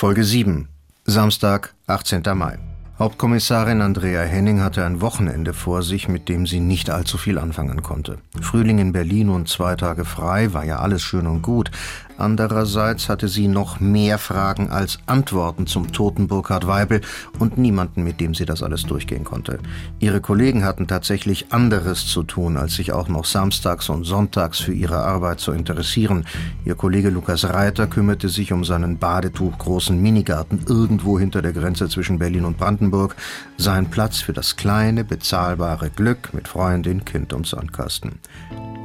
Folge 7. Samstag, 18. Mai. Hauptkommissarin Andrea Henning hatte ein Wochenende vor sich, mit dem sie nicht allzu viel anfangen konnte. Frühling in Berlin und zwei Tage frei war ja alles schön und gut, Andererseits hatte sie noch mehr Fragen als Antworten zum toten Burkhard Weibel und niemanden, mit dem sie das alles durchgehen konnte. Ihre Kollegen hatten tatsächlich anderes zu tun, als sich auch noch samstags und sonntags für ihre Arbeit zu interessieren. Ihr Kollege Lukas Reiter kümmerte sich um seinen badetuchgroßen Minigarten irgendwo hinter der Grenze zwischen Berlin und Brandenburg, sein Platz für das kleine, bezahlbare Glück mit Freundin, Kind und Sandkasten.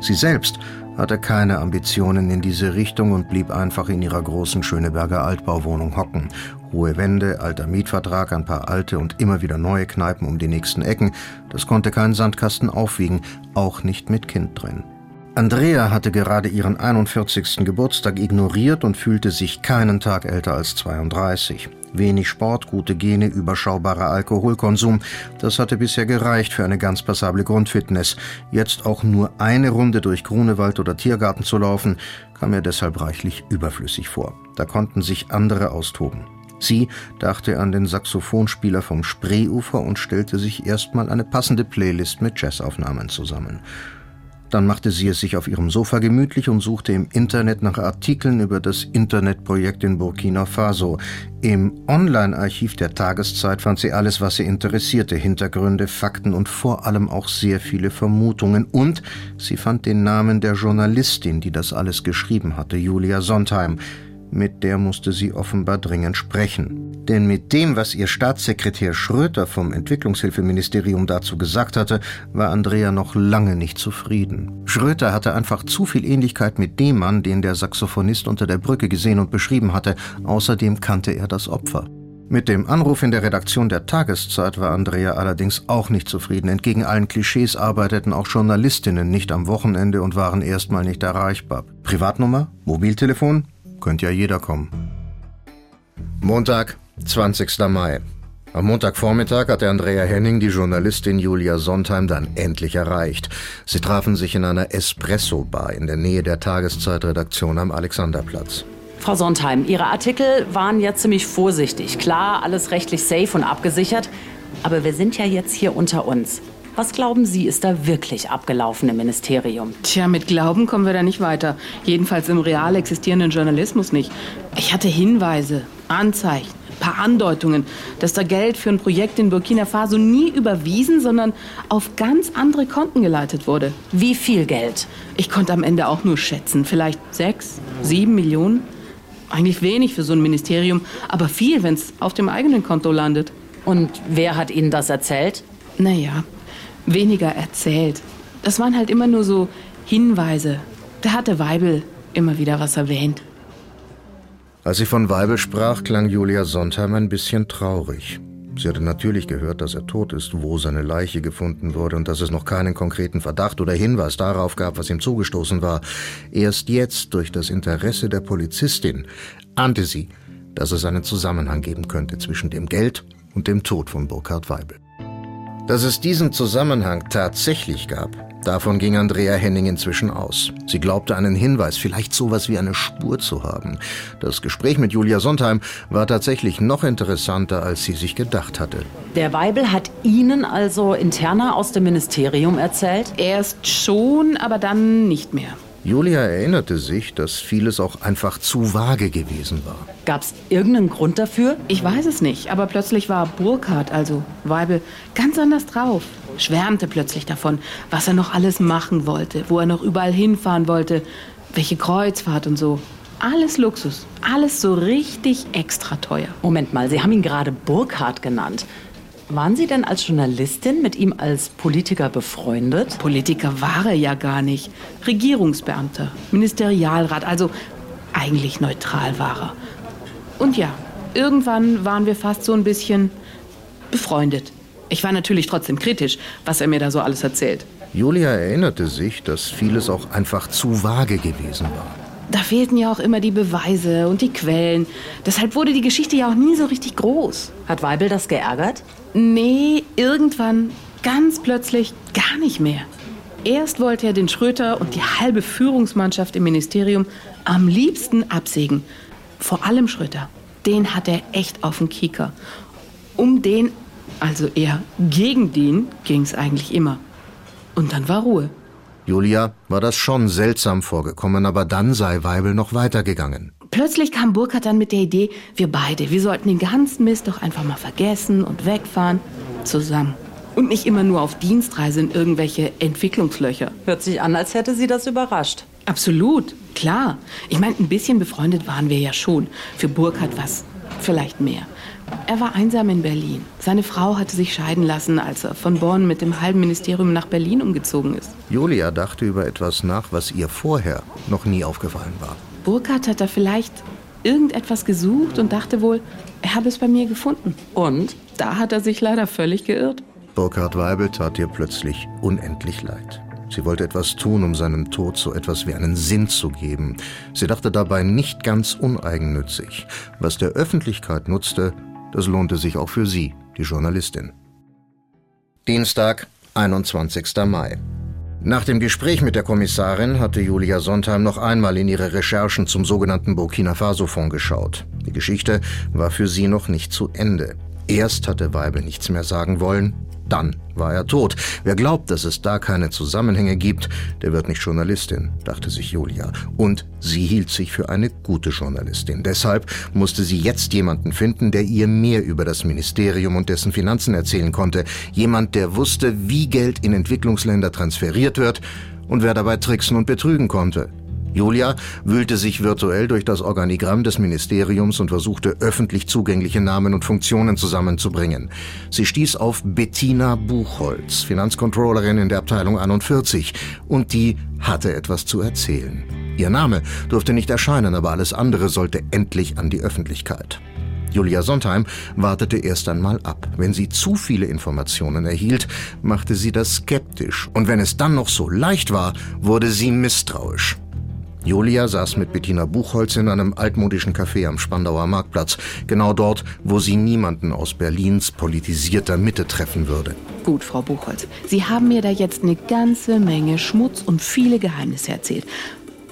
Sie selbst hatte keine Ambitionen in diese Richtung und blieb einfach in ihrer großen Schöneberger Altbauwohnung hocken. Hohe Wände, alter Mietvertrag, ein paar alte und immer wieder neue Kneipen um die nächsten Ecken, das konnte kein Sandkasten aufwiegen, auch nicht mit Kind drin. Andrea hatte gerade ihren 41. Geburtstag ignoriert und fühlte sich keinen Tag älter als 32. Wenig Sport, gute Gene, überschaubarer Alkoholkonsum, das hatte bisher gereicht für eine ganz passable Grundfitness. Jetzt auch nur eine Runde durch Grunewald oder Tiergarten zu laufen, kam mir deshalb reichlich überflüssig vor. Da konnten sich andere austoben. Sie dachte an den Saxophonspieler vom Spreeufer und stellte sich erstmal eine passende Playlist mit Jazzaufnahmen zusammen. Dann machte sie es sich auf ihrem Sofa gemütlich und suchte im Internet nach Artikeln über das Internetprojekt in Burkina Faso. Im Online-Archiv der Tageszeit fand sie alles, was sie interessierte, Hintergründe, Fakten und vor allem auch sehr viele Vermutungen. Und sie fand den Namen der Journalistin, die das alles geschrieben hatte, Julia Sondheim mit der musste sie offenbar dringend sprechen. Denn mit dem, was ihr Staatssekretär Schröter vom Entwicklungshilfeministerium dazu gesagt hatte, war Andrea noch lange nicht zufrieden. Schröter hatte einfach zu viel Ähnlichkeit mit dem Mann, den der Saxophonist unter der Brücke gesehen und beschrieben hatte. Außerdem kannte er das Opfer. Mit dem Anruf in der Redaktion der Tageszeit war Andrea allerdings auch nicht zufrieden. Entgegen allen Klischees arbeiteten auch Journalistinnen nicht am Wochenende und waren erstmal nicht erreichbar. Privatnummer? Mobiltelefon? Könnte ja jeder kommen. Montag, 20. Mai. Am Montagvormittag hatte Andrea Henning die Journalistin Julia Sondheim dann endlich erreicht. Sie trafen sich in einer Espresso-Bar in der Nähe der Tageszeitredaktion am Alexanderplatz. Frau Sondheim, Ihre Artikel waren ja ziemlich vorsichtig. Klar, alles rechtlich safe und abgesichert. Aber wir sind ja jetzt hier unter uns. Was glauben Sie, ist da wirklich abgelaufen im Ministerium? Tja, mit Glauben kommen wir da nicht weiter. Jedenfalls im real existierenden Journalismus nicht. Ich hatte Hinweise, Anzeichen, ein paar Andeutungen, dass da Geld für ein Projekt in Burkina Faso nie überwiesen, sondern auf ganz andere Konten geleitet wurde. Wie viel Geld? Ich konnte am Ende auch nur schätzen. Vielleicht sechs, sieben Millionen. Eigentlich wenig für so ein Ministerium, aber viel, wenn es auf dem eigenen Konto landet. Und wer hat Ihnen das erzählt? Naja, weniger erzählt. Das waren halt immer nur so Hinweise. Da hatte Weibel immer wieder was erwähnt. Als sie von Weibel sprach, klang Julia Sondheim ein bisschen traurig. Sie hatte natürlich gehört, dass er tot ist, wo seine Leiche gefunden wurde und dass es noch keinen konkreten Verdacht oder Hinweis darauf gab, was ihm zugestoßen war. Erst jetzt, durch das Interesse der Polizistin, ahnte sie, dass es einen Zusammenhang geben könnte zwischen dem Geld und dem Tod von Burkhard Weibel. Dass es diesen Zusammenhang tatsächlich gab, davon ging Andrea Henning inzwischen aus. Sie glaubte einen Hinweis, vielleicht sowas wie eine Spur zu haben. Das Gespräch mit Julia Sondheim war tatsächlich noch interessanter, als sie sich gedacht hatte. Der Weibel hat Ihnen also interner aus dem Ministerium erzählt? Erst schon, aber dann nicht mehr. Julia erinnerte sich, dass vieles auch einfach zu vage gewesen war. Gab es irgendeinen Grund dafür? Ich weiß es nicht, aber plötzlich war Burkhard, also Weibel, ganz anders drauf. Schwärmte plötzlich davon, was er noch alles machen wollte, wo er noch überall hinfahren wollte, welche Kreuzfahrt und so. Alles Luxus, alles so richtig extra teuer. Moment mal, Sie haben ihn gerade Burkhard genannt. Waren Sie denn als Journalistin mit ihm als Politiker befreundet? Politiker war er ja gar nicht. Regierungsbeamter, Ministerialrat, also eigentlich neutral war er. Und ja, irgendwann waren wir fast so ein bisschen befreundet. Ich war natürlich trotzdem kritisch, was er mir da so alles erzählt. Julia erinnerte sich, dass vieles auch einfach zu vage gewesen war. Da fehlten ja auch immer die Beweise und die Quellen. Deshalb wurde die Geschichte ja auch nie so richtig groß. Hat Weibel das geärgert? Nee, irgendwann, ganz plötzlich, gar nicht mehr. Erst wollte er den Schröter und die halbe Führungsmannschaft im Ministerium am liebsten absägen. Vor allem Schröter. den hat er echt auf den Kieker. Um den, also eher gegen den, ging es eigentlich immer. Und dann war Ruhe. Julia war das schon seltsam vorgekommen, aber dann sei Weibel noch weitergegangen. Plötzlich kam Burkhard dann mit der Idee, wir beide, wir sollten den ganzen Mist doch einfach mal vergessen und wegfahren. Zusammen. Und nicht immer nur auf Dienstreise in irgendwelche Entwicklungslöcher. Hört sich an, als hätte sie das überrascht. Absolut, klar. Ich meine, ein bisschen befreundet waren wir ja schon. Für Burkhard was, vielleicht mehr. Er war einsam in Berlin. Seine Frau hatte sich scheiden lassen, als er von Bonn mit dem halben Ministerium nach Berlin umgezogen ist. Julia dachte über etwas nach, was ihr vorher noch nie aufgefallen war. Burkhard hat da vielleicht irgendetwas gesucht und dachte wohl, er habe es bei mir gefunden. Und da hat er sich leider völlig geirrt. Burkhard Weibel tat ihr plötzlich unendlich leid. Sie wollte etwas tun, um seinem Tod so etwas wie einen Sinn zu geben. Sie dachte dabei nicht ganz uneigennützig. Was der Öffentlichkeit nutzte, das lohnte sich auch für sie, die Journalistin. Dienstag, 21. Mai. Nach dem Gespräch mit der Kommissarin hatte Julia Sondheim noch einmal in ihre Recherchen zum sogenannten Burkina Faso-Fonds geschaut. Die Geschichte war für sie noch nicht zu Ende. Erst hatte Weibel nichts mehr sagen wollen, dann war er tot. Wer glaubt, dass es da keine Zusammenhänge gibt, der wird nicht Journalistin, dachte sich Julia. Und sie hielt sich für eine gute Journalistin. Deshalb musste sie jetzt jemanden finden, der ihr mehr über das Ministerium und dessen Finanzen erzählen konnte. Jemand, der wusste, wie Geld in Entwicklungsländer transferiert wird und wer dabei tricksen und betrügen konnte. Julia wühlte sich virtuell durch das Organigramm des Ministeriums und versuchte öffentlich zugängliche Namen und Funktionen zusammenzubringen. Sie stieß auf Bettina Buchholz, Finanzcontrollerin in der Abteilung 41, und die hatte etwas zu erzählen. Ihr Name durfte nicht erscheinen, aber alles andere sollte endlich an die Öffentlichkeit. Julia Sondheim wartete erst einmal ab. Wenn sie zu viele Informationen erhielt, machte sie das skeptisch. Und wenn es dann noch so leicht war, wurde sie misstrauisch. Julia saß mit Bettina Buchholz in einem altmodischen Café am Spandauer Marktplatz, genau dort, wo sie niemanden aus Berlins politisierter Mitte treffen würde. Gut, Frau Buchholz, Sie haben mir da jetzt eine ganze Menge Schmutz und viele Geheimnisse erzählt.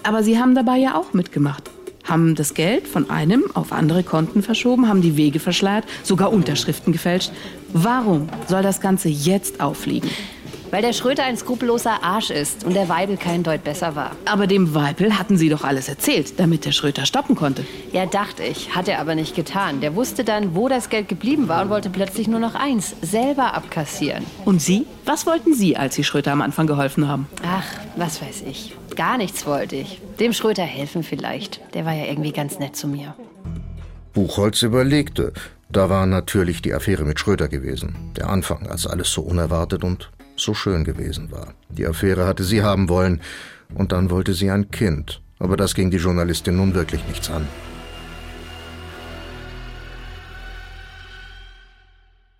Aber Sie haben dabei ja auch mitgemacht. Haben das Geld von einem auf andere Konten verschoben, haben die Wege verschleiert, sogar Unterschriften gefälscht. Warum soll das Ganze jetzt auffliegen? Weil der Schröter ein skrupelloser Arsch ist und der Weibel kein Deut besser war. Aber dem Weibel hatten Sie doch alles erzählt, damit der Schröter stoppen konnte. Ja, dachte ich. Hat er aber nicht getan. Der wusste dann, wo das Geld geblieben war und wollte plötzlich nur noch eins, selber abkassieren. Und Sie? Was wollten Sie, als Sie Schröter am Anfang geholfen haben? Ach, was weiß ich. Gar nichts wollte ich. Dem Schröter helfen vielleicht. Der war ja irgendwie ganz nett zu mir. Buchholz überlegte. Da war natürlich die Affäre mit Schröter gewesen. Der Anfang, als alles so unerwartet und so schön gewesen war. Die Affäre hatte sie haben wollen, und dann wollte sie ein Kind. Aber das ging die Journalistin nun wirklich nichts an.